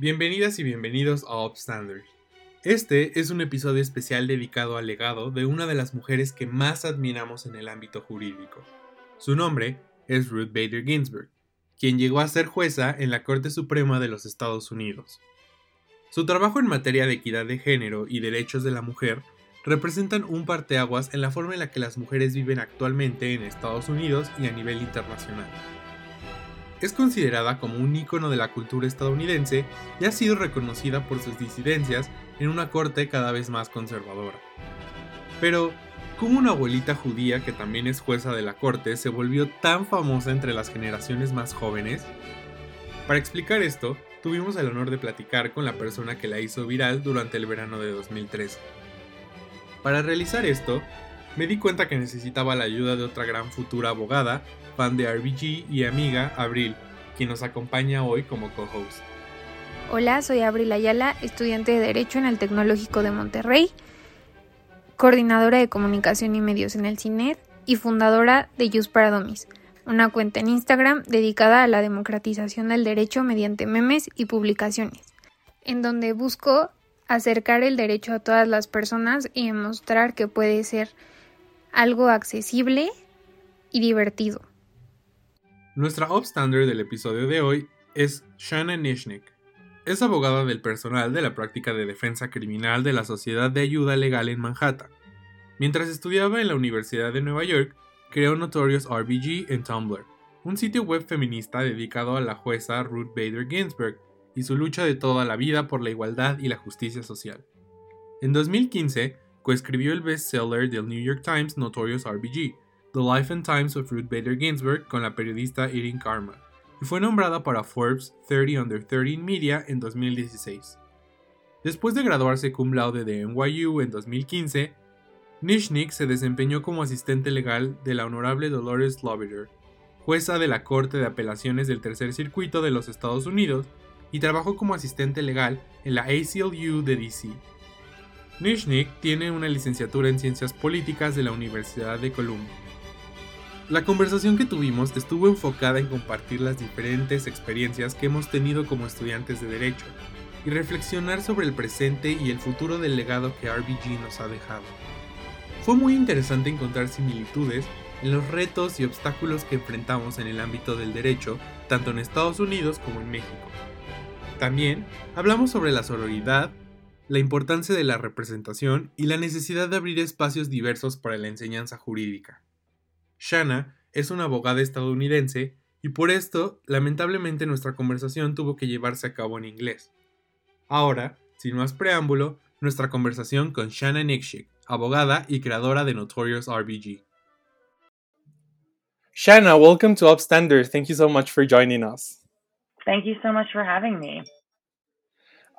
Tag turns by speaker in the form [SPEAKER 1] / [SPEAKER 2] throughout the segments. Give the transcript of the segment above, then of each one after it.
[SPEAKER 1] Bienvenidas y bienvenidos a Upstanders. Este es un episodio especial dedicado al legado de una de las mujeres que más admiramos en el ámbito jurídico. Su nombre es Ruth Bader Ginsburg, quien llegó a ser jueza en la Corte Suprema de los Estados Unidos. Su trabajo en materia de equidad de género y derechos de la mujer representan un parteaguas en la forma en la que las mujeres viven actualmente en Estados Unidos y a nivel internacional. Es considerada como un ícono de la cultura estadounidense y ha sido reconocida por sus disidencias en una corte cada vez más conservadora. Pero, ¿cómo una abuelita judía que también es jueza de la corte se volvió tan famosa entre las generaciones más jóvenes? Para explicar esto, tuvimos el honor de platicar con la persona que la hizo viral durante el verano de 2013. Para realizar esto, me di cuenta que necesitaba la ayuda de otra gran futura abogada, fan de RBG y amiga, Abril, quien nos acompaña hoy como co-host.
[SPEAKER 2] Hola, soy Abril Ayala, estudiante de Derecho en el Tecnológico de Monterrey, coordinadora de comunicación y medios en el CINER y fundadora de Use para una cuenta en Instagram dedicada a la democratización del derecho mediante memes y publicaciones, en donde busco acercar el derecho a todas las personas y demostrar que puede ser algo accesible y divertido.
[SPEAKER 1] Nuestra upstander del episodio de hoy es Shanna Nishnik. Es abogada del personal de la práctica de defensa criminal de la Sociedad de Ayuda Legal en Manhattan. Mientras estudiaba en la Universidad de Nueva York, creó Notorious RBG en Tumblr, un sitio web feminista dedicado a la jueza Ruth Bader Ginsburg y su lucha de toda la vida por la igualdad y la justicia social. En 2015, coescribió el bestseller del New York Times Notorious RBG, The Life and Times of Ruth Bader Ginsburg con la periodista Erin Karma, y fue nombrada para Forbes 30 Under 30 Media en 2016. Después de graduarse cum laude de NYU en 2015, Nishnik se desempeñó como asistente legal de la honorable Dolores Lobiter, jueza de la Corte de Apelaciones del Tercer Circuito de los Estados Unidos, y trabajó como asistente legal en la ACLU de DC. Nishnik tiene una licenciatura en Ciencias Políticas de la Universidad de Columbia. La conversación que tuvimos estuvo enfocada en compartir las diferentes experiencias que hemos tenido como estudiantes de Derecho y reflexionar sobre el presente y el futuro del legado que RBG nos ha dejado. Fue muy interesante encontrar similitudes en los retos y obstáculos que enfrentamos en el ámbito del derecho, tanto en Estados Unidos como en México. También hablamos sobre la sororidad, la importancia de la representación y la necesidad de abrir espacios diversos para la enseñanza jurídica. Shanna es una abogada estadounidense y por esto, lamentablemente, nuestra conversación tuvo que llevarse a cabo en inglés. Ahora, sin más preámbulo, nuestra conversación con Shanna Nikshik, abogada y creadora de Notorious RBG. Shanna, welcome to Upstanders. Thank you so much for joining us.
[SPEAKER 3] Thank you so much for having me.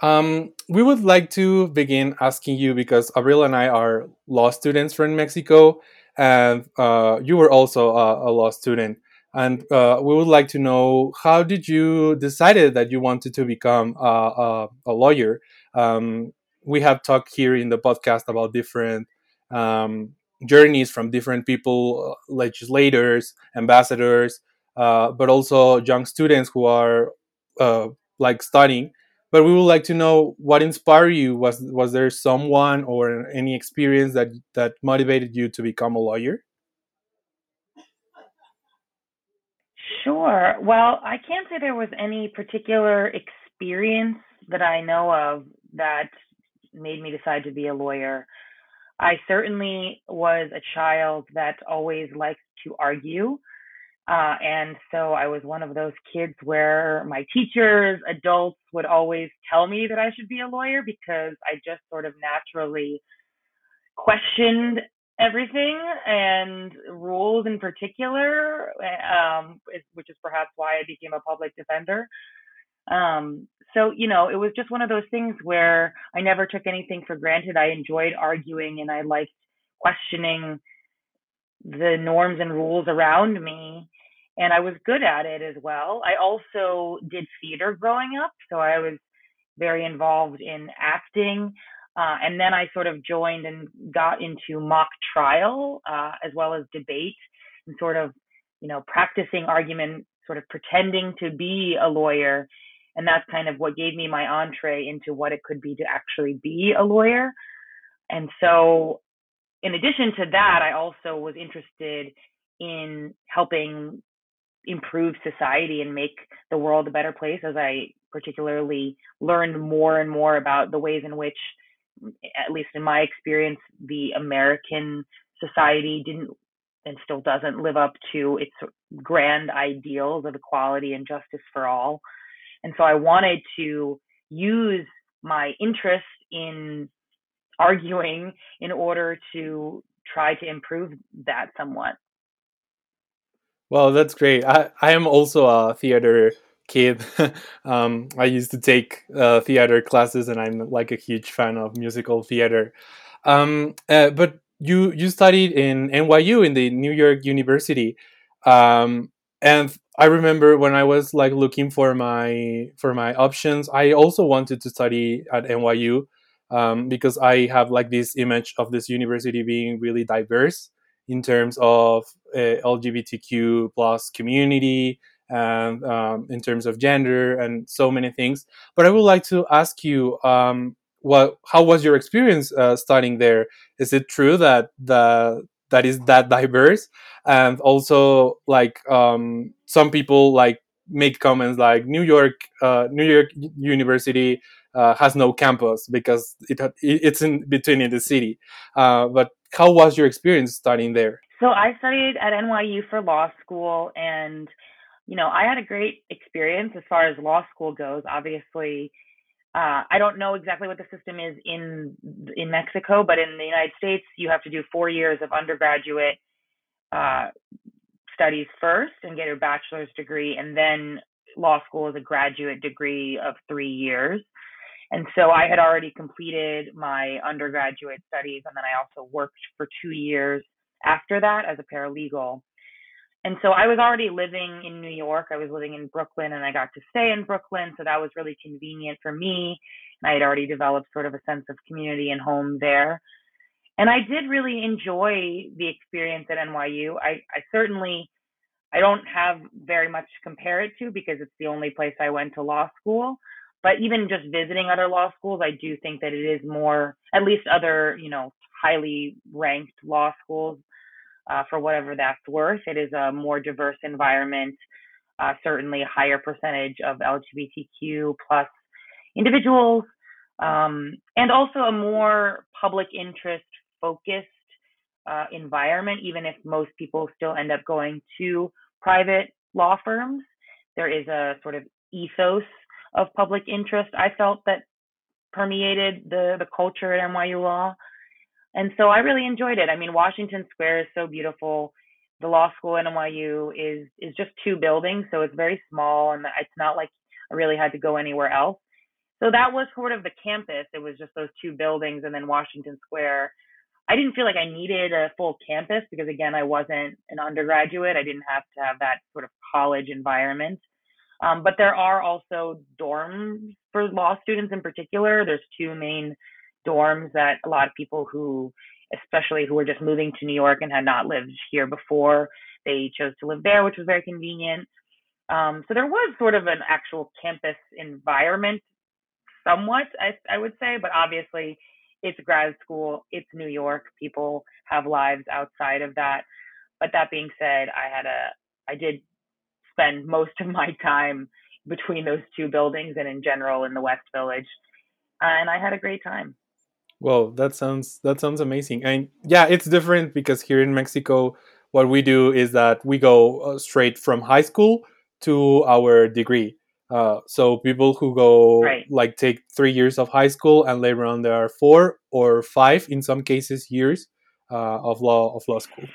[SPEAKER 1] Um, we would like to begin asking you because Abril and I are law students from Mexico, and uh, you were also a, a, law student. And uh, we would like to know how did you decided that you wanted to become a, a, a lawyer? Um, we have talked here in the podcast about different um, journeys from different people, uh, legislators, ambassadors, uh, but also young students who are uh, like studying. But we would like to know what inspired you. Was was there someone or any experience that that motivated you to become a lawyer?
[SPEAKER 3] Sure. Well, I can't say there was any particular experience that I know of that made me decide to be a lawyer. I certainly was a child that always liked to argue. Uh, and so I was one of those kids where my teachers, adults would always tell me that I should be a lawyer because I just sort of naturally questioned everything and rules in particular, um, which is perhaps why I became a public defender. Um, so, you know, it was just one of those things where I never took anything for granted. I enjoyed arguing and I liked questioning the norms and rules around me. And I was good at it as well. I also did theater growing up. So I was very involved in acting. Uh, and then I sort of joined and got into mock trial uh, as well as debate and sort of, you know, practicing argument, sort of pretending to be a lawyer and that's kind of what gave me my entree into what it could be to actually be a lawyer. And so, in addition to that, I also was interested in helping improve society and make the world a better place as I particularly learned more and more about the ways in which, at least in my experience, the American society didn't and still doesn't live up to its grand ideals of equality and justice for all. And so I wanted to use my interest in arguing in order to try to improve that somewhat.
[SPEAKER 1] Well, that's great. I, I am also a theater kid. um, I used to take uh, theater classes, and I'm like a huge fan of musical theater. Um, uh, but you you studied in NYU in the New York University, um, and I remember when I was like looking for my for my options, I also wanted to study at NYU um, because I have like this image of this university being really diverse in terms of uh, LGBTQ plus community and um, in terms of gender and so many things. But I would like to ask you, um, what how was your experience uh, studying there? Is it true that the that is that diverse? And also, like um, some people like make comments like New York, uh, New York University uh, has no campus because it it's in between in the city. Uh, but how was your experience studying there?
[SPEAKER 3] So I studied at NYU for law school, and you know I had a great experience as far as law school goes. Obviously, uh, I don't know exactly what the system is in in Mexico, but in the United States, you have to do four years of undergraduate uh, studies first and get your bachelor's degree, and then law school is a graduate degree of three years. And so I had already completed my undergraduate studies, and then I also worked for two years after that as a paralegal. And so I was already living in New York. I was living in Brooklyn, and I got to stay in Brooklyn. So that was really convenient for me. And I had already developed sort of a sense of community and home there. And I did really enjoy the experience at NYU. I, I certainly I don't have very much to compare it to because it's the only place I went to law school but even just visiting other law schools, I do think that it is more, at least other, you know, highly ranked law schools, uh, for whatever that's worth. It is a more diverse environment, uh, certainly a higher percentage of LGBTQ plus individuals, um, and also a more public interest focused uh, environment, even if most people still end up going to private law firms. There is a sort of ethos of public interest I felt that permeated the the culture at NYU Law. And so I really enjoyed it. I mean, Washington Square is so beautiful. The law school at NYU is is just two buildings, so it's very small and it's not like I really had to go anywhere else. So that was sort of the campus. It was just those two buildings and then Washington Square. I didn't feel like I needed a full campus because again, I wasn't an undergraduate. I didn't have to have that sort of college environment. Um, but there are also dorms for law students in particular. There's two main dorms that a lot of people who, especially who were just moving to New York and had not lived here before, they chose to live there, which was very convenient. Um, so there was sort of an actual campus environment, somewhat, I, I would say, but obviously it's grad school, it's New York. People have lives outside of that. But that being said, I had a, I did spend most of my time between those two buildings and in general in the West Village. Uh, and I had a great time.
[SPEAKER 1] Well, that sounds that sounds amazing. And yeah, it's different because here in Mexico, what we do is that we go uh, straight from high school to our degree. Uh, so people who go right. like take three years of high school and later on there are four or five in some cases years uh, of law of law school.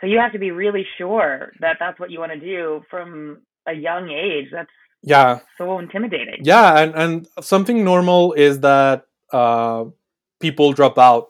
[SPEAKER 3] So you have to be really sure that that's what you want to do from a young age. That's
[SPEAKER 1] yeah,
[SPEAKER 3] so intimidating.
[SPEAKER 1] Yeah, and and something normal is that uh, people drop out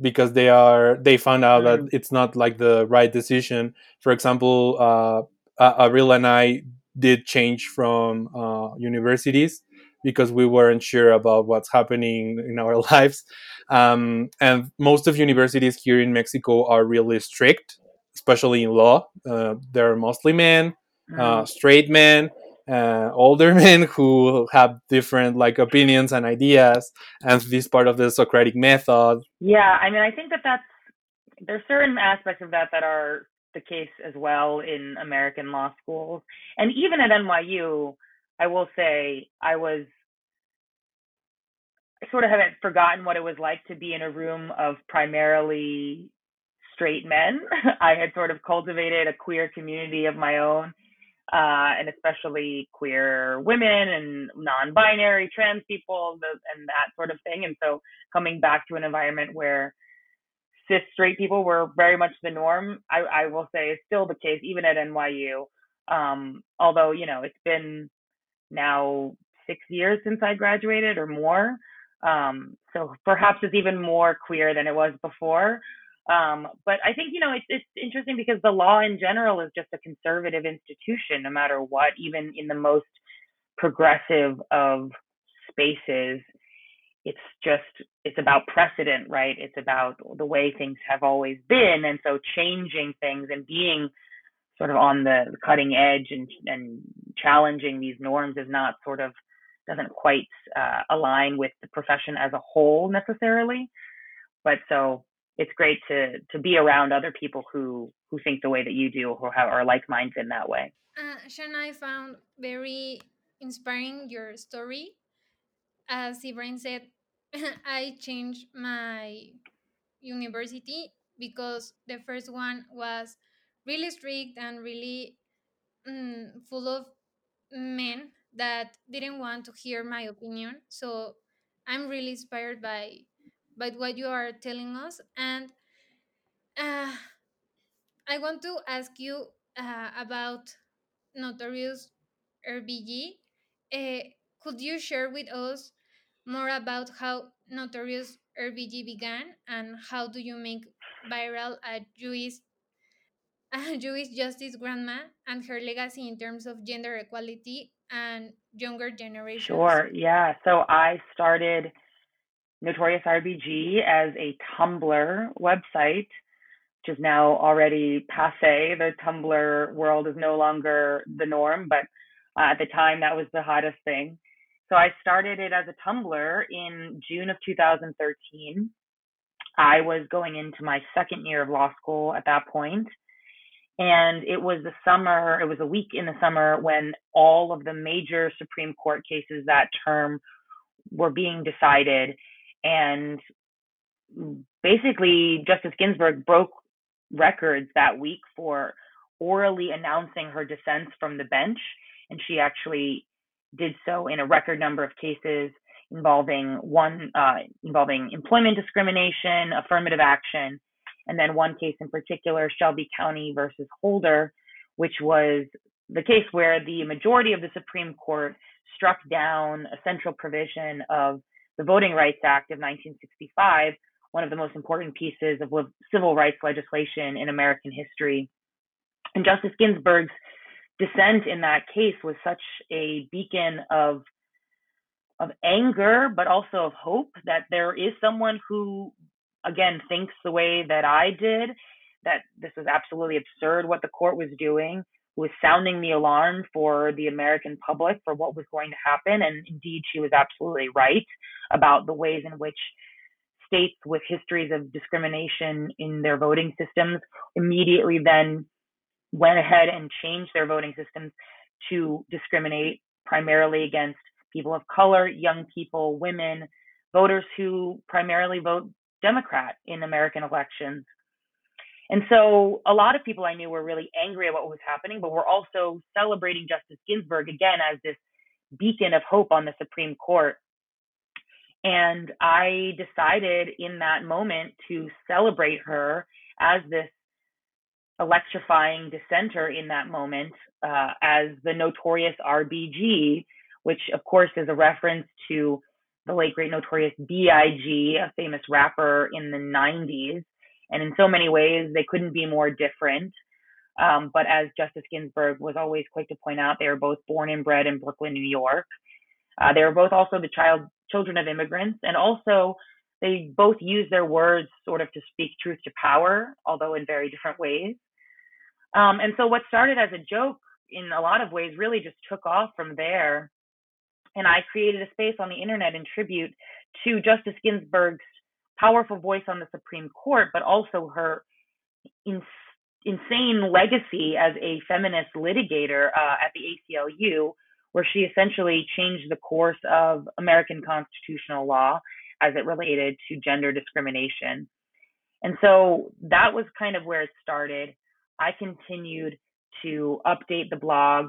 [SPEAKER 1] because they are they found out mm. that it's not like the right decision. For example, uh, and I did change from uh, universities because we weren't sure about what's happening in our lives. Um, and most of universities here in Mexico are really strict especially in law. Uh, they're mostly men, uh, mm. straight men, uh, older men who have different like opinions and ideas and this part of the socratic method
[SPEAKER 3] yeah i mean i think that that's there's certain aspects of that that are the case as well in american law schools and even at nyu i will say i was I sort of haven't forgotten what it was like to be in a room of primarily straight men. I had sort of cultivated a queer community of my own uh, and especially queer women and non-binary trans people and that sort of thing. And so coming back to an environment where cis straight people were very much the norm, I, I will say is still the case even at NYU. Um, although you know it's been now six years since I graduated or more. Um, so perhaps it's even more queer than it was before. Um, but I think you know it's it's interesting because the law in general is just a conservative institution, no matter what. Even in the most progressive of spaces, it's just it's about precedent, right? It's about the way things have always been, and so changing things and being sort of on the cutting edge and and challenging these norms is not sort of doesn't quite uh, align with the profession as a whole necessarily. But so it's great to to be around other people who who think the way that you do or have, are like minded in that way.
[SPEAKER 2] Uh, I found very inspiring your story. As Ibrahim said, I changed my university because the first one was really strict and really mm, full of men that didn't want to hear my opinion. So I'm really inspired by by what you are telling us, and uh, I want to ask you uh, about Notorious RBG. Uh, could you share with us more about how Notorious RBG began and how do you make viral a Jewish a Jewish justice grandma and her legacy in terms of gender equality and younger generations?
[SPEAKER 3] Sure, yeah. So I started Notorious RBG as a Tumblr website, which is now already passe. The Tumblr world is no longer the norm, but uh, at the time that was the hottest thing. So I started it as a Tumblr in June of 2013. I was going into my second year of law school at that point, and it was the summer, it was a week in the summer when all of the major Supreme Court cases that term were being decided. And basically, Justice Ginsburg broke records that week for orally announcing her dissents from the bench. And she actually did so in a record number of cases involving one uh, involving employment discrimination, affirmative action, and then one case in particular, Shelby County versus Holder, which was the case where the majority of the Supreme Court struck down a central provision of the Voting Rights Act of 1965, one of the most important pieces of civil rights legislation in American history. And Justice Ginsburg's dissent in that case was such a beacon of of anger, but also of hope that there is someone who again thinks the way that I did, that this was absolutely absurd what the court was doing, was sounding the alarm for the American public for what was going to happen. And indeed, she was absolutely right about the ways in which states with histories of discrimination in their voting systems immediately then went ahead and changed their voting systems to discriminate primarily against people of color, young people, women, voters who primarily vote Democrat in American elections. And so a lot of people I knew were really angry at what was happening, but were also celebrating Justice Ginsburg again as this beacon of hope on the Supreme Court. And I decided in that moment to celebrate her as this electrifying dissenter in that moment uh, as the notorious RBG, which of course is a reference to the late great notorious B.I.G., a famous rapper in the 90s. And in so many ways, they couldn't be more different. Um, but as Justice Ginsburg was always quick to point out, they were both born and bred in Brooklyn, New York. Uh, they were both also the child children of immigrants, and also they both used their words sort of to speak truth to power, although in very different ways. Um, and so what started as a joke in a lot of ways really just took off from there. And I created a space on the internet in tribute to Justice Ginsburg's powerful voice on the Supreme Court, but also her in, insane legacy as a feminist litigator uh, at the ACLU, where she essentially changed the course of American constitutional law as it related to gender discrimination. And so that was kind of where it started. I continued to update the blog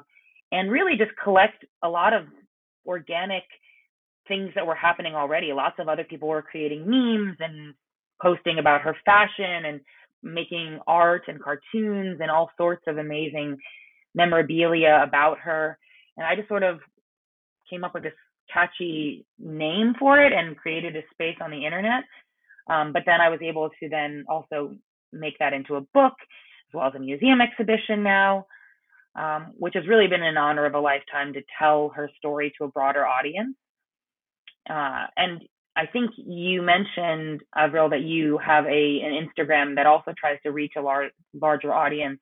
[SPEAKER 3] and really just collect a lot of organic things that were happening already. Lots of other people were creating memes and posting about her fashion and making art and cartoons and all sorts of amazing memorabilia about her. And I just sort of came up with this catchy name for it and created a space on the internet. Um, but then I was able to then also make that into a book as well as a museum exhibition now, um, which has really been an honor of a lifetime to tell her story to a broader audience. Uh, and I think you mentioned, Avril, that you have a an Instagram that also tries to reach a lar- larger audience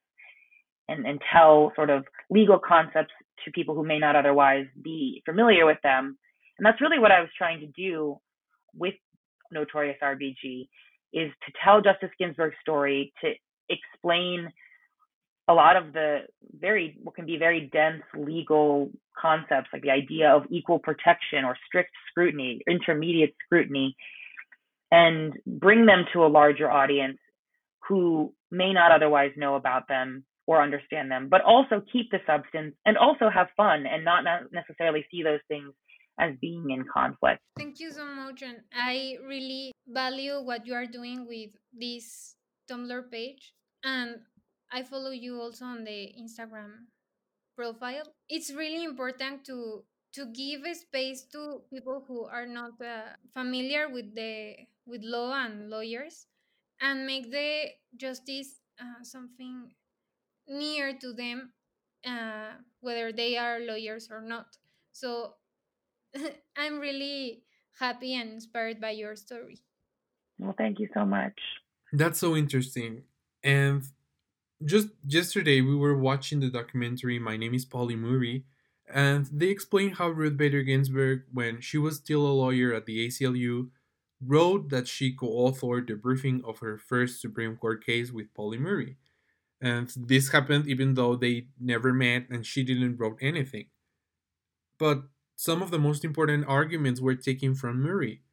[SPEAKER 3] and, and tell sort of legal concepts to people who may not otherwise be familiar with them. And that's really what I was trying to do with Notorious RBG is to tell Justice Ginsburg's story, to explain a lot of the very what can be very dense legal concepts like the idea of equal protection or strict scrutiny intermediate scrutiny and bring them to a larger audience who may not otherwise know about them or understand them but also keep the substance and also have fun and not necessarily see those things as being in conflict.
[SPEAKER 2] Thank you so much and i really value what you are doing with this tumblr page and I follow you also on the Instagram profile. It's really important to to give a space to people who are not uh, familiar with the with law and lawyers and make the justice uh, something near to them uh, whether they are lawyers or not. So i'm really happy and inspired by your story.
[SPEAKER 3] Well thank you so much.
[SPEAKER 1] That's so interesting. And just yesterday we were watching the documentary My Name is Pauli Murray, and they explained how Ruth Bader Ginsburg, when she was still a lawyer at the ACLU, wrote that she co-authored the briefing of her first Supreme Court case with Pauli Murray. And this happened even though they never met and she didn't wrote anything. But some of the most important arguments were taken from Murray.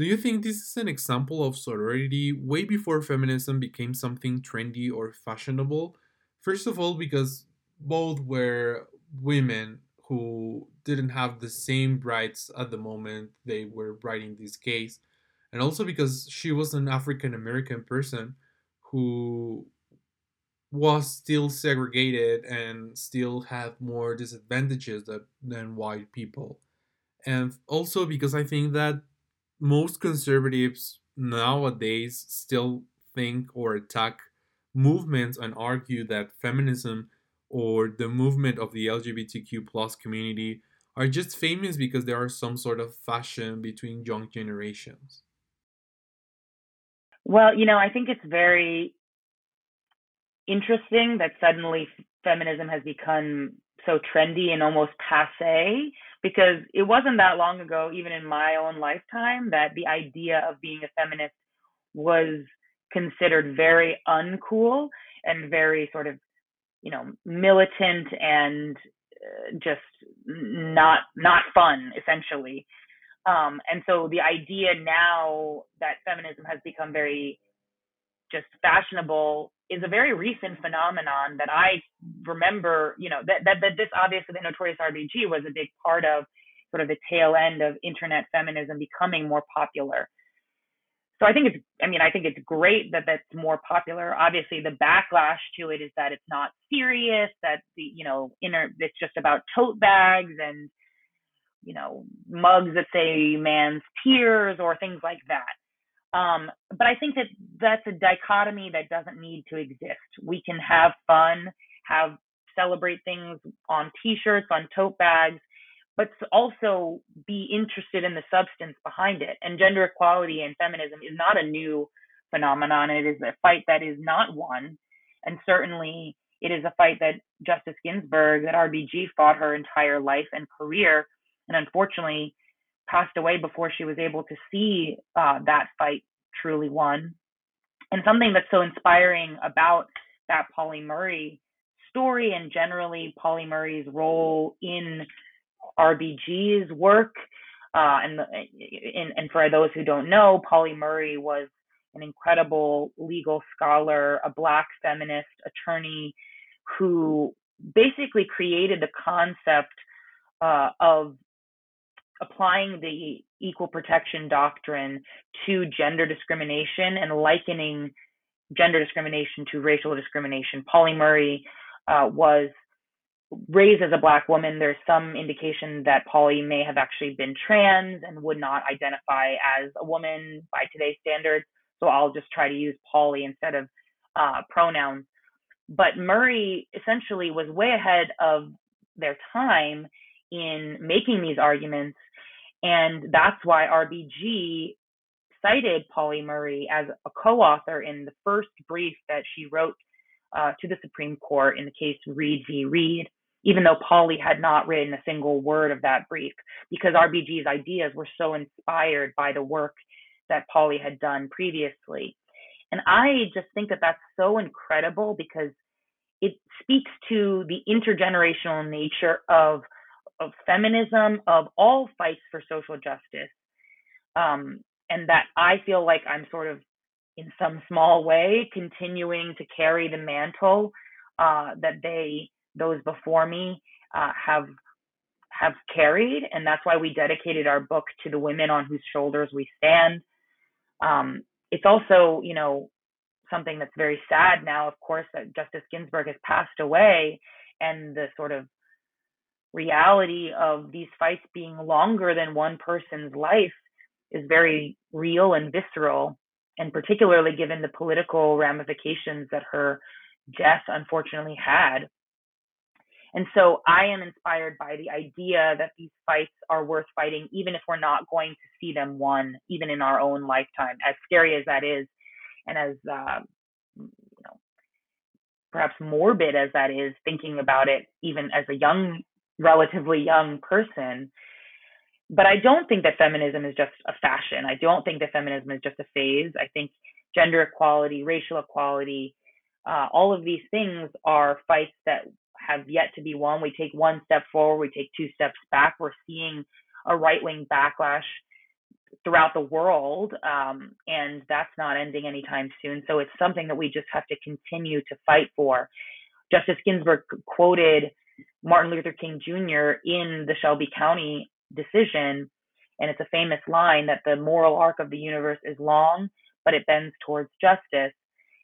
[SPEAKER 1] Do you think this is an example of sorority way before feminism became something trendy or fashionable? First of all, because both were women who didn't have the same rights at the moment they were writing this case, and also because she was an African American person who was still segregated and still had more disadvantages that, than white people. And also because I think that most conservatives nowadays still think or attack movements and argue that feminism or the movement of the LGBTQ plus community are just famous because there are some sort of fashion between young generations.
[SPEAKER 3] Well, you know, I think it's very interesting that suddenly feminism has become so trendy and almost passe because it wasn't that long ago, even in my own lifetime, that the idea of being a feminist was considered very uncool and very sort of, you know, militant and uh, just not not fun, essentially. Um, and so the idea now that feminism has become very just fashionable is a very recent phenomenon that I remember, you know, that, that, that this obviously the Notorious RBG was a big part of sort of the tail end of internet feminism becoming more popular. So I think it's, I mean, I think it's great that that's more popular. Obviously, the backlash to it is that it's not serious, that the, you know, inner, it's just about tote bags and, you know, mugs that say man's tears or things like that. Um, but I think that that's a dichotomy that doesn't need to exist. We can have fun, have celebrate things on T-shirts, on tote bags, but also be interested in the substance behind it. And gender equality and feminism is not a new phenomenon. It is a fight that is not won, and certainly it is a fight that Justice Ginsburg, that RBG fought her entire life and career, and unfortunately passed away before she was able to see uh, that fight truly won. And something that's so inspiring about that Pauli Murray story and generally Pauli Murray's role in RBG's work. Uh, and, and and for those who don't know, Pauli Murray was an incredible legal scholar, a black feminist attorney who basically created the concept uh, of applying the equal protection doctrine to gender discrimination and likening gender discrimination to racial discrimination. Pauli Murray uh, was raised as a black woman. There's some indication that Pauli may have actually been trans and would not identify as a woman by today's standards. So I'll just try to use Pauli instead of uh, pronouns. But Murray essentially was way ahead of their time in making these arguments. And that's why RBG cited Pauli Murray as a co author in the first brief that she wrote uh, to the Supreme Court in the case Reed v. Reed, even though Pauli had not written a single word of that brief, because RBG's ideas were so inspired by the work that Pauli had done previously. And I just think that that's so incredible because it speaks to the intergenerational nature of of feminism, of all fights for social justice, um, and that I feel like I'm sort of in some small way continuing to carry the mantle uh, that they those before me uh, have have carried, and that's why we dedicated our book to the women on whose shoulders we stand. Um, it's also, you know, something that's very sad now, of course, that Justice Ginsburg has passed away, and the sort of reality of these fights being longer than one person's life is very real and visceral, and particularly given the political ramifications that her death unfortunately had. And so I am inspired by the idea that these fights are worth fighting, even if we're not going to see them won, even in our own lifetime, as scary as that is, and as uh, you know, perhaps morbid as that is, thinking about it even as a young, relatively young person. But I don't think that feminism is just a fashion. I don't think that feminism is just a phase. I think gender equality, racial equality, uh, all of these things are fights that have yet to be won. We take one step forward, we take two steps back. We're seeing a right wing backlash throughout the world, um, and that's not ending anytime soon. So it's something that we just have to continue to fight for. Justice Ginsburg quoted Martin Luther King Jr. in the Shelby County decision, and it's a famous line that the moral arc of the universe is long, but it bends towards justice.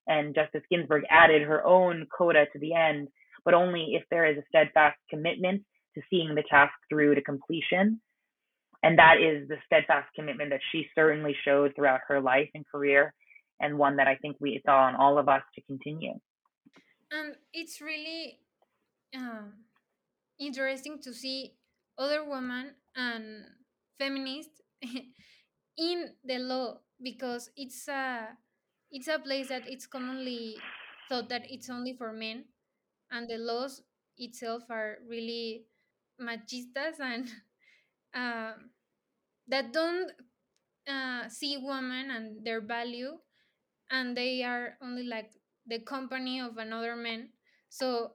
[SPEAKER 3] And Justice Ginsburg added her own coda to the end but only if there is a steadfast commitment to seeing the task through to completion. And that is the steadfast commitment that she certainly showed throughout her life and career, and one that I think we saw on all of us to continue.
[SPEAKER 2] And it's really um, interesting to see other women and feminists in the law because it's a it's a place that it's commonly thought that it's only for men and the laws itself are really machistas and uh, that don't uh, see women and their value and they are only like the company of another man so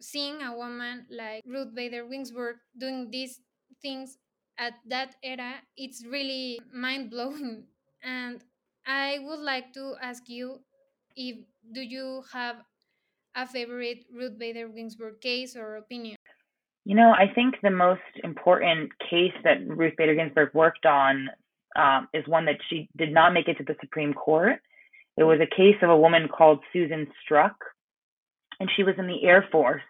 [SPEAKER 2] seeing a woman like ruth bader ginsburg doing these things at that era it's really mind-blowing and i would like to ask you if do you have a favorite Ruth Bader Ginsburg case or opinion?
[SPEAKER 3] You know, I think the most important case that Ruth Bader Ginsburg worked on um, is one that she did not make it to the Supreme Court. It was a case of a woman called Susan Struck, and she was in the Air Force.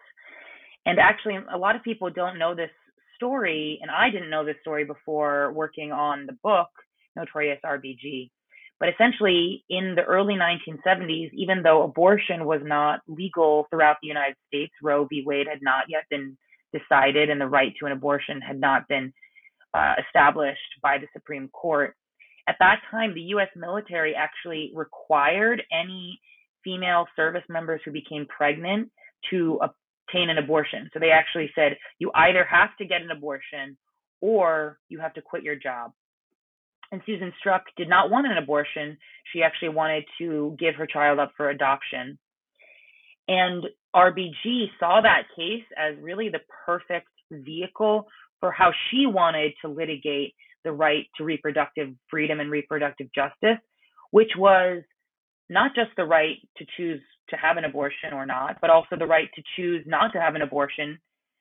[SPEAKER 3] And actually, a lot of people don't know this story, and I didn't know this story before working on the book, Notorious RBG. But essentially, in the early 1970s, even though abortion was not legal throughout the United States, Roe v. Wade had not yet been decided, and the right to an abortion had not been uh, established by the Supreme Court. At that time, the U.S. military actually required any female service members who became pregnant to obtain an abortion. So they actually said you either have to get an abortion or you have to quit your job. And Susan Struck did not want an abortion. She actually wanted to give her child up for adoption. And RBG saw that case as really the perfect vehicle for how she wanted to litigate the right to reproductive freedom and reproductive justice, which was not just the right to choose to have an abortion or not, but also the right to choose not to have an abortion,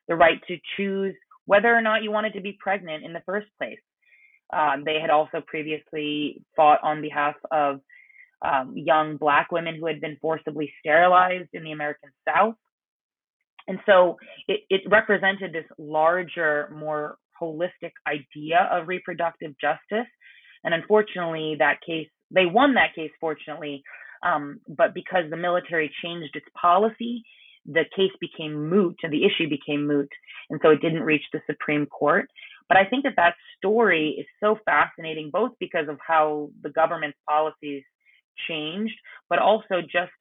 [SPEAKER 3] the right to choose whether or not you wanted to be pregnant in the first place. Um, they had also previously fought on behalf of um, young Black women who had been forcibly sterilized in the American South. And so it, it represented this larger, more holistic idea of reproductive justice. And unfortunately, that case, they won that case, fortunately. Um, but because the military changed its policy, the case became moot and the issue became moot. And so it didn't reach the Supreme Court. But I think that that story is so fascinating, both because of how the government's policies changed, but also just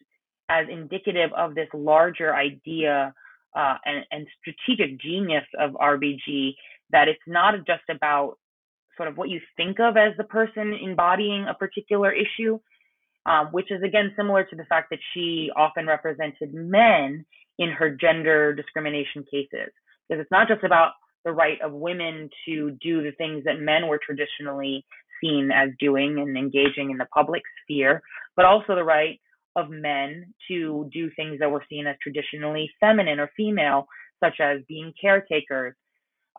[SPEAKER 3] as indicative of this larger idea uh, and, and strategic genius of RBG that it's not just about sort of what you think of as the person embodying a particular issue, um, which is again similar to the fact that she often represented men in her gender discrimination cases. Because it's not just about the right of women to do the things that men were traditionally seen as doing and engaging in the public sphere, but also the right of men to do things that were seen as traditionally feminine or female, such as being caretakers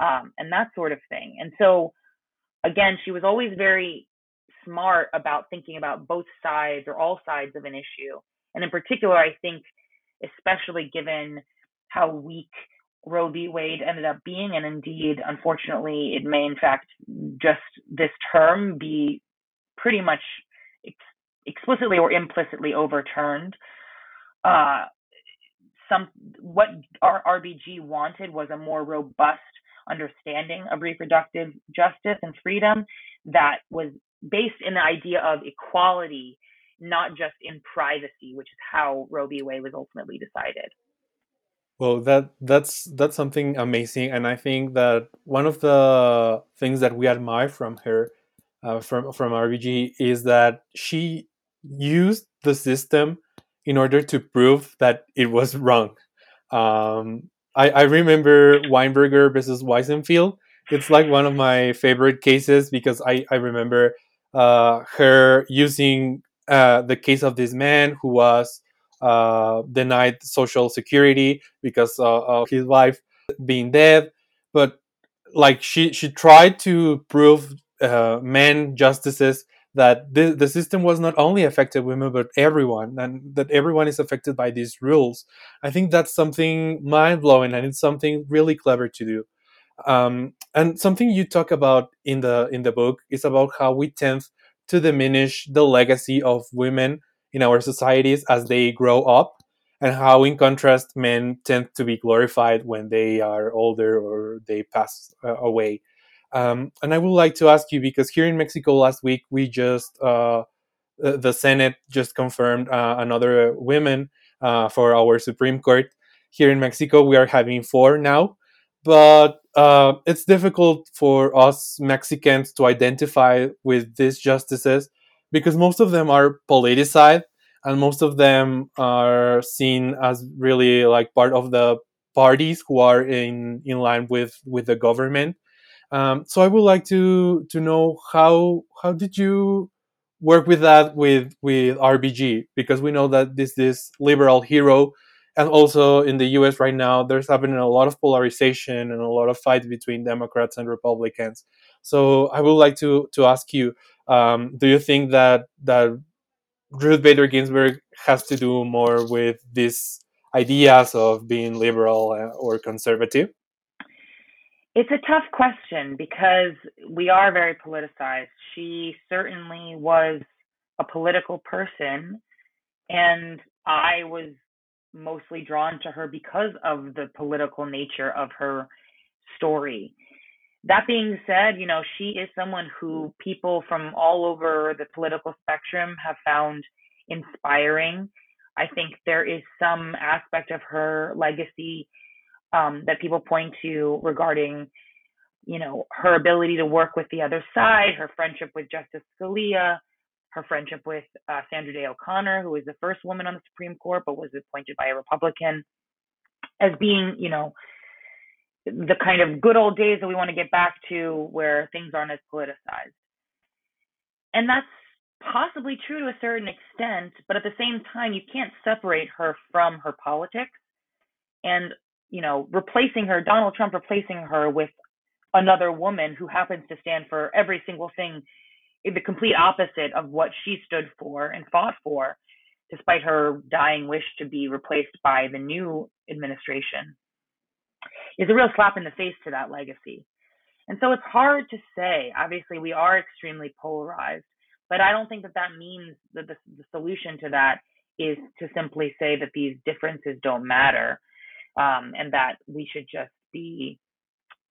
[SPEAKER 3] um, and that sort of thing. And so, again, she was always very smart about thinking about both sides or all sides of an issue. And in particular, I think, especially given how weak Roe v. Wade ended up being, and indeed, unfortunately, it may in fact just this term be pretty much ex- explicitly or implicitly overturned. Uh, some what our RBG wanted was a more robust understanding of reproductive justice and freedom that was based in the idea of equality, not just in privacy, which is how Roe v. Wade was ultimately decided.
[SPEAKER 1] Well, that that's that's something amazing, and I think that one of the things that we admire from her, uh, from from RBG, is that she used the system in order to prove that it was wrong. Um, I, I remember Weinberger versus Wiesenfeld. It's like one of my favorite cases because I I remember uh, her using uh, the case of this man who was uh, denied social security because uh, of his wife being dead. But like she she tried to prove uh, men justices that the, the system was not only affected women but everyone and that everyone is affected by these rules. I think that's something mind-blowing and it's something really clever to do. Um, and something you talk about in the in the book is about how we tend to diminish the legacy of women in our societies as they grow up and how in contrast men tend to be glorified when they are older or they pass uh, away um, and i would like to ask you because here in mexico last week we just uh, the senate just confirmed uh, another woman uh, for our supreme court. Here in mexico we are having four now but uh, it's difficult for us mexicans to identify with these justices because most of them are politicized and most of them are seen as really like part of the parties who are in in line with with the government um, so i would like to to know how how did you work with that with with rbg because we know that this this liberal hero and also in the us right now there's happening a lot of polarization and a lot of fight between democrats and republicans so i would like to to ask you um, do you think that that Ruth Bader Ginsburg has to do more with these ideas of being liberal uh, or conservative?
[SPEAKER 3] It's a tough question because we are very politicized. She certainly was a political person, and I was mostly drawn to her because of the political nature of her story. That being said, you know, she is someone who people from all over the political spectrum have found inspiring. I think there is some aspect of her legacy um, that people point to regarding, you know, her ability to work with the other side, her friendship with Justice Scalia, her friendship with uh, Sandra Day O'Connor, who was the first woman on the Supreme Court but was appointed by a Republican, as being, you know, the kind of good old days that we want to get back to where things aren't as politicized. And that's possibly true to a certain extent, but at the same time, you can't separate her from her politics. And, you know, replacing her, Donald Trump replacing her with another woman who happens to stand for every single thing, the complete opposite of what she stood for and fought for, despite her dying wish to be replaced by the new administration, is a real slap in the face to that legacy. And so it's hard to say. Obviously, we are extremely polarized. But I don't think that that means that the, the solution to that is to simply say that these differences don't matter um, and that we should just be,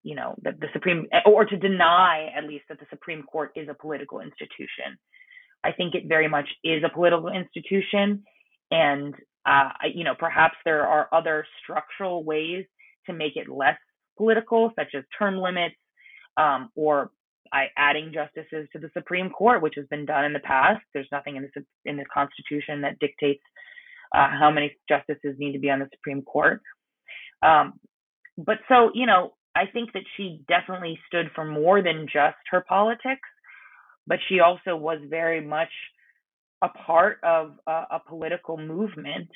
[SPEAKER 3] you know, that the Supreme, or to deny at least that the Supreme Court is a political institution. I think it very much is a political institution. And, uh, you know, perhaps there are other structural ways to make it less political, such as term limits um, or I, adding justices to the Supreme Court, which has been done in the past. There's nothing in the in the Constitution that dictates uh, how many justices need to be on the Supreme Court. Um, but so you know, I think that she definitely stood for more than just her politics, but she also was very much a part of a, a political movement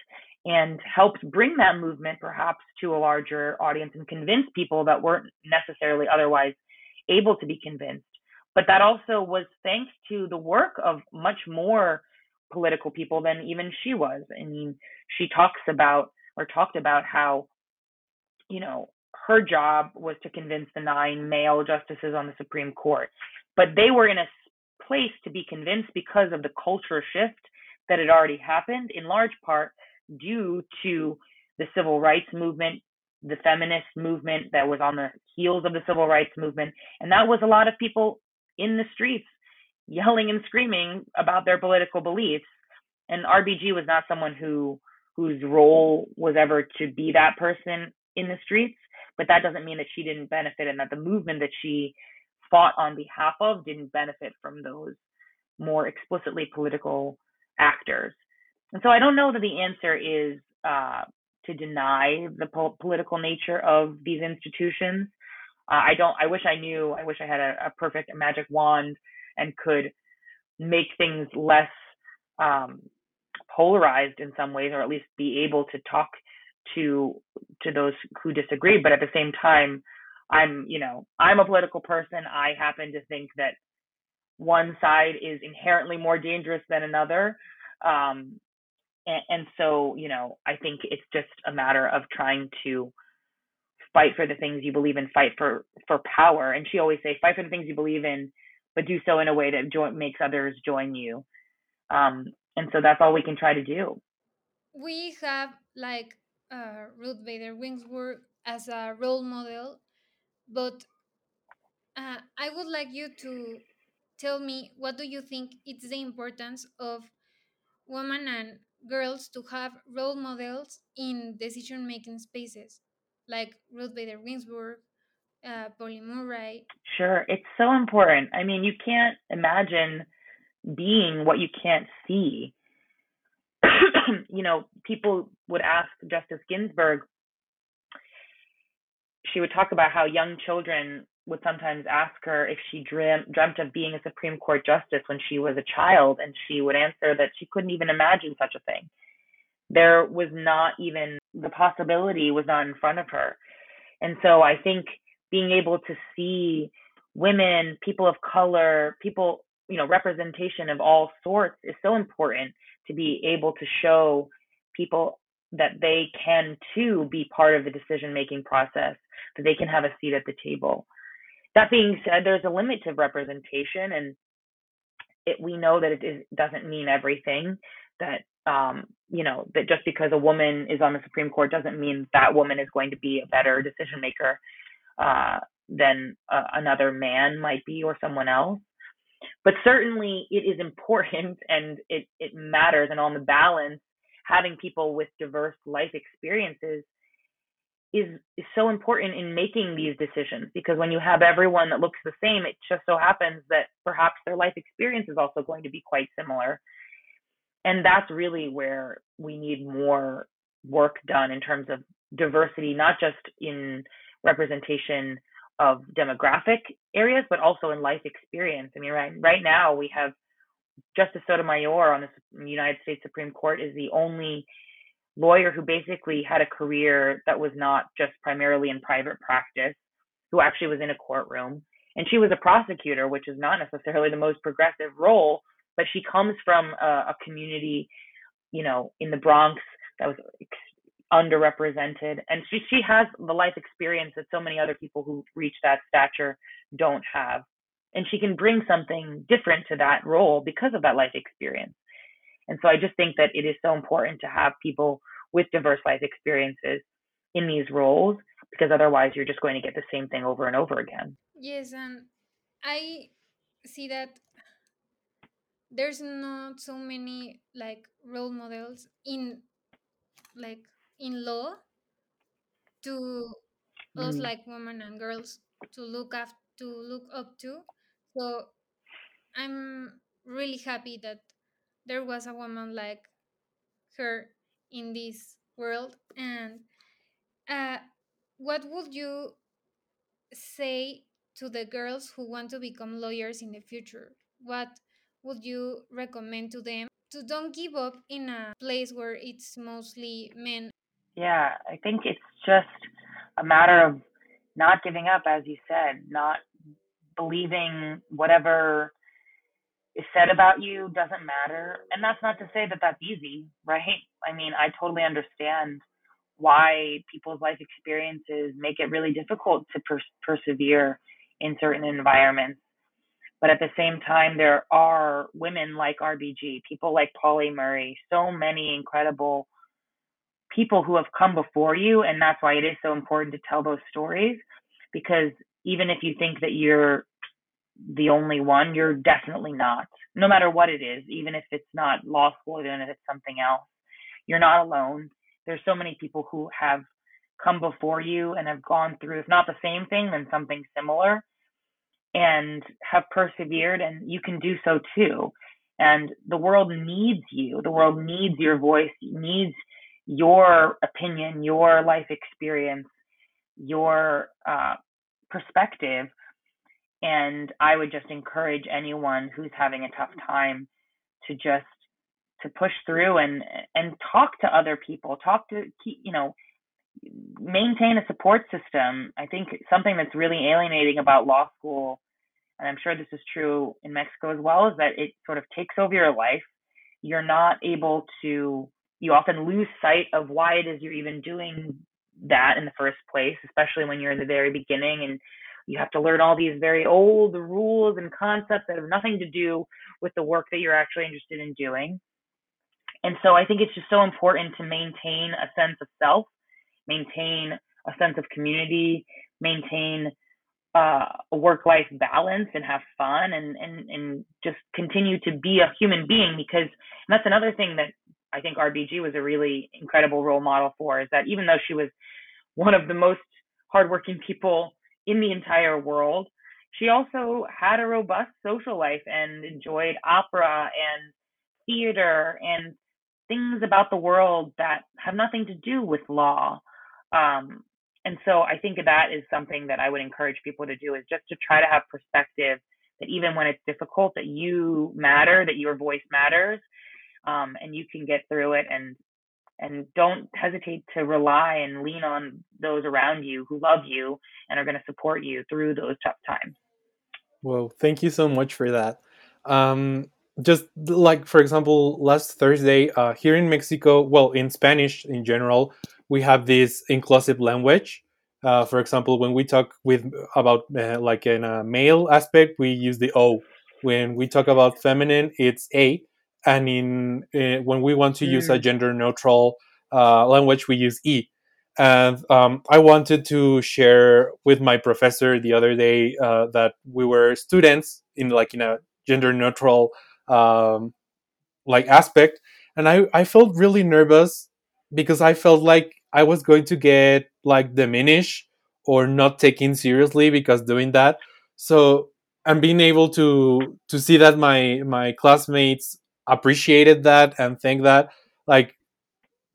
[SPEAKER 3] and helped bring that movement perhaps to a larger audience and convince people that weren't necessarily otherwise able to be convinced. But that also was thanks to the work of much more political people than even she was. I mean, she talks about or talked about how, you know, her job was to convince the nine male justices on the Supreme Court. But they were in a place to be convinced because of the culture shift that had already happened, in large part due to the civil rights movement the feminist movement that was on the heels of the civil rights movement. And that was a lot of people in the streets yelling and screaming about their political beliefs. And RBG was not someone who whose role was ever to be that person in the streets, but that doesn't mean that she didn't benefit and that the movement that she fought on behalf of didn't benefit from those more explicitly political actors. And so I don't know that the answer is uh, to deny the po- political nature of these institutions. Uh, I don't. I wish I knew. I wish I had a, a perfect magic wand and could make things less um, polarized in some ways, or at least be able to talk to to those who disagree. But at the same time, I'm you know I'm a political person. I happen to think that one side is inherently more dangerous than another. Um, and, and so you know i think it's just a matter of trying to fight for the things you believe in fight for for power and she always say fight for the things you believe in but do so in a way that join, makes others join you um, and so that's all we can try to do
[SPEAKER 2] we have like uh, ruth bader ginsburg as a role model but uh, i would like you to tell me what do you think it's the importance of women and girls to have role models in decision making spaces like Ruth Bader Ginsburg, uh, Pauli Murray.
[SPEAKER 3] Sure, it's so important. I mean, you can't imagine being what you can't see. you know, people would ask Justice Ginsburg, she would talk about how young children would sometimes ask her if she dream, dreamt of being a Supreme Court justice when she was a child, and she would answer that she couldn't even imagine such a thing. There was not even the possibility was not in front of her. And so I think being able to see women, people of color, people, you know, representation of all sorts is so important to be able to show people that they can too be part of the decision making process, that they can have a seat at the table. That being said, there's a limit to representation, and it, we know that it is, doesn't mean everything. That um, you know that just because a woman is on the Supreme Court doesn't mean that woman is going to be a better decision maker uh, than uh, another man might be or someone else. But certainly, it is important and it it matters. And on the balance, having people with diverse life experiences is is so important in making these decisions because when you have everyone that looks the same it just so happens that perhaps their life experience is also going to be quite similar. And that's really where we need more work done in terms of diversity not just in representation of demographic areas but also in life experience. I mean right right now we have justice sotomayor on the united states supreme court is the only lawyer who basically had a career that was not just primarily in private practice, who actually was in a courtroom. And she was a prosecutor, which is not necessarily the most progressive role, but she comes from a, a community, you know, in the Bronx that was underrepresented. And she, she has the life experience that so many other people who reach that stature don't have. And she can bring something different to that role because of that life experience. And so I just think that it is so important to have people with diverse life experiences in these roles because otherwise you're just going to get the same thing over and over again.
[SPEAKER 2] Yes, and I see that there's not so many like role models in like in law to us mm. like women and girls to look after to look up to so i'm really happy that there was a woman like her in this world and uh, what would you say to the girls who want to become lawyers in the future? What would you recommend to them? To don't give up in a place where it's mostly men.
[SPEAKER 3] Yeah i think it's just a matter of not giving up as you said not believing whatever is said about you doesn't matter. And that's not to say that that's easy, right? I mean, I totally understand why people's life experiences make it really difficult to per- persevere in certain environments. But at the same time, there are women like RBG, people like Pauli Murray, so many incredible people who have come before you. And that's why it is so important to tell those stories because even if you think that you're the only one. You're definitely not, no matter what it is, even if it's not law school, even if it's something else. You're not alone. There's so many people who have come before you and have gone through, if not the same thing, then something similar and have persevered, and you can do so too. And the world needs you. The world needs your voice, needs your opinion, your life experience, your uh, perspective and I would just encourage anyone who's having a tough time to just to push through and and talk to other people, talk to you know maintain a support system. I think something that's really alienating about law school, and I'm sure this is true in Mexico as well, is that it sort of takes over your life. You're not able to, you often lose sight of why it is you're even doing that in the first place, especially when you're in the very beginning and you have to learn all these very old rules and concepts that have nothing to do with the work that you're actually interested in doing. And so I think it's just so important to maintain a sense of self, maintain a sense of community, maintain uh, a work-life balance, and have fun, and and and just continue to be a human being. Because that's another thing that I think RBG was a really incredible role model for is that even though she was one of the most hardworking people in the entire world. She also had a robust social life and enjoyed opera and theater and things about the world that have nothing to do with law. Um, and so I think that is something that I would encourage people to do is just to try to have perspective that even when it's difficult, that you matter, that your voice matters, um, and you can get through it and and don't hesitate to rely and lean on those around you who love you and are going to support you through those tough times.
[SPEAKER 1] Well, thank you so much for that. Um, just like, for example, last Thursday uh, here in Mexico, well, in Spanish in general, we have this inclusive language. Uh, for example, when we talk with about uh, like in a male aspect, we use the O. When we talk about feminine, it's A and in uh, when we want to mm. use a mm. gender neutral uh, language, we use e. And um, I wanted to share with my professor the other day uh, that we were students in like in a gender neutral um, like aspect, and I I felt really nervous because I felt like I was going to get like diminished or not taken seriously because doing that. So and being able to to see that my my classmates appreciated that and think that like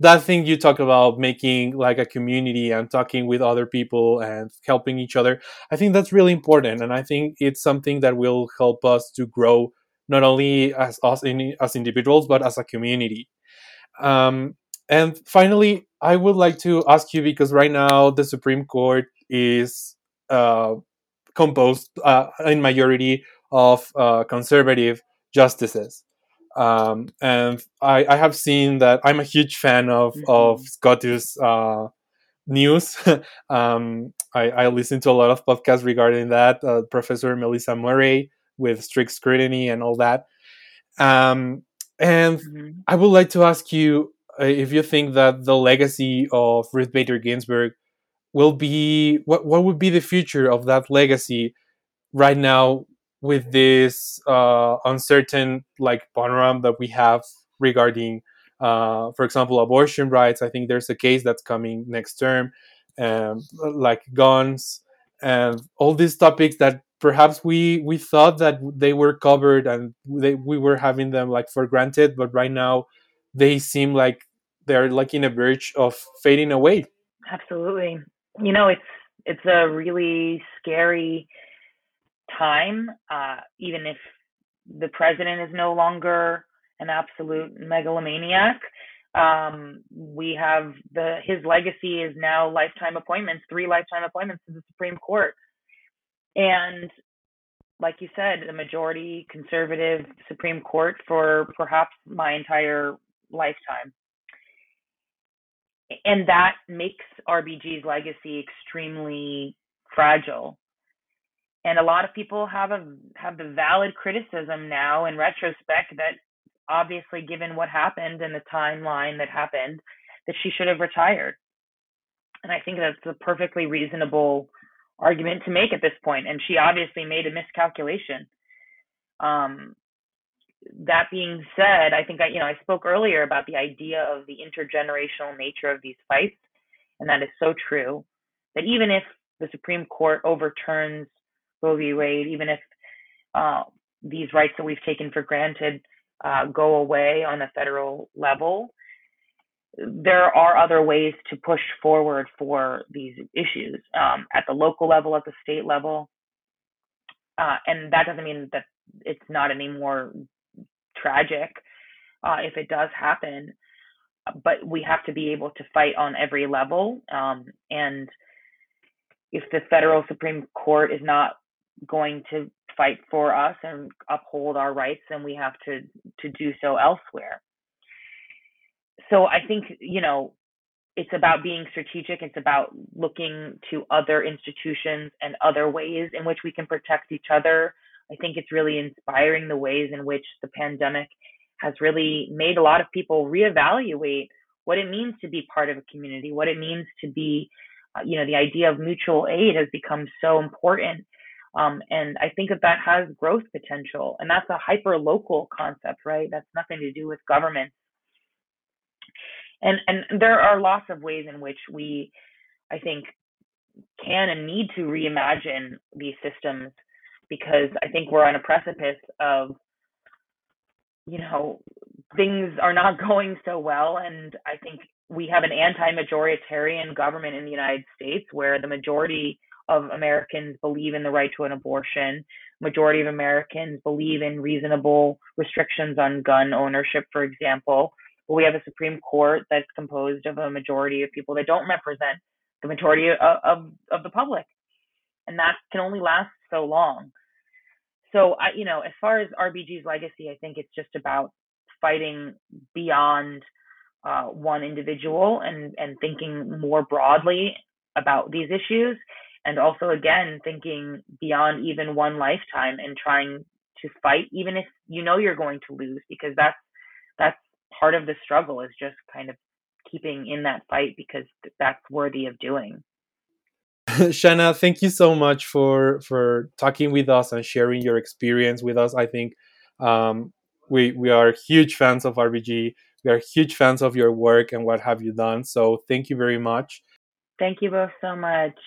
[SPEAKER 1] that thing you talk about making like a community and talking with other people and helping each other i think that's really important. And i think it's something that will help us to grow not only as us in, as individuals but as a community. Um, and finally i would like to ask you because right now the supreme court is uh, composed uh, in majority of uh, conservative justices um, and I, I, have seen that I'm a huge fan of mm-hmm. of SCOTUS uh, news. um, I, I, listen to a lot of podcasts regarding that. Uh, Professor Melissa Murray with strict scrutiny and all that. Um, and mm-hmm. I would like to ask you uh, if you think that the legacy of Ruth Bader Ginsburg will be what what would be the future of that legacy right now with this uh, uncertain like panorama that we have regarding, uh, for example, abortion rights. I think there's a case that's coming next term, um, like guns and all these topics that perhaps we we thought that they were covered and they, we were having them like for granted, but right now they seem like they're like in a verge of fading away.
[SPEAKER 3] Absolutely. You know, it's it's a really scary time, uh, even if the president is no longer an absolute megalomaniac. Um, we have the his legacy is now lifetime appointments, three lifetime appointments to the Supreme Court, and like you said, the majority conservative Supreme Court for perhaps my entire lifetime. And that makes RBG's legacy extremely fragile and a lot of people have a have the valid criticism now in retrospect that obviously given what happened and the timeline that happened that she should have retired. And i think that's a perfectly reasonable argument to make at this point. and she obviously made a miscalculation. Um, that being said i think i you know i spoke earlier about the idea of the intergenerational nature of these fights. And that is so true. That even if the supreme court overturns Roe v. Wade, even if uh, these rights that we've taken for granted uh, go away on a federal level, there are other ways to push forward for these issues um, at the local level, at the state level. Uh, and that doesn't mean that it's not any more tragic uh, if it does happen, but we have to be able to fight on every level. Um, and if the federal Supreme Court is not going to fight for us and uphold our rights, then we have to to do so elsewhere. So I think you know it's about being strategic. It's about looking to other institutions and other ways in which we can protect each other. I think it's really inspiring the ways in which the pandemic has really made a lot of people reevaluate what it means to be part of a community, what it means to be, uh, you know, the idea of mutual aid has become so important um, and I think that that has growth potential. And that's a hyper local concept, right? That's nothing to do with government. And, and there are lots of ways in which we, I think, can and need to reimagine these systems because I think we're on a precipice of, you know, things are not going so well. And I think we have an anti majoritarian government in the United States where the majority of Americans believe in the right to an abortion. Majority of Americans believe in reasonable restrictions on gun ownership, for example. But we have a Supreme Court that's composed of a majority of people that don't represent the majority of, of, of the public. And that can only last so long. So I, you know, as far as RBG's legacy, I think it's just about fighting beyond uh, one individual and and thinking more broadly about these issues and also again thinking beyond even one lifetime and trying to fight even if you know you're going to lose because that's that's part of the struggle is just kind of keeping in that fight because that's worthy of doing
[SPEAKER 1] Shana, thank you so much for for talking with us and sharing your experience with us. I think um, we we are huge fans of RBG. We are huge fans of your work and what have you done. So thank you very much.
[SPEAKER 3] Thank you both so much.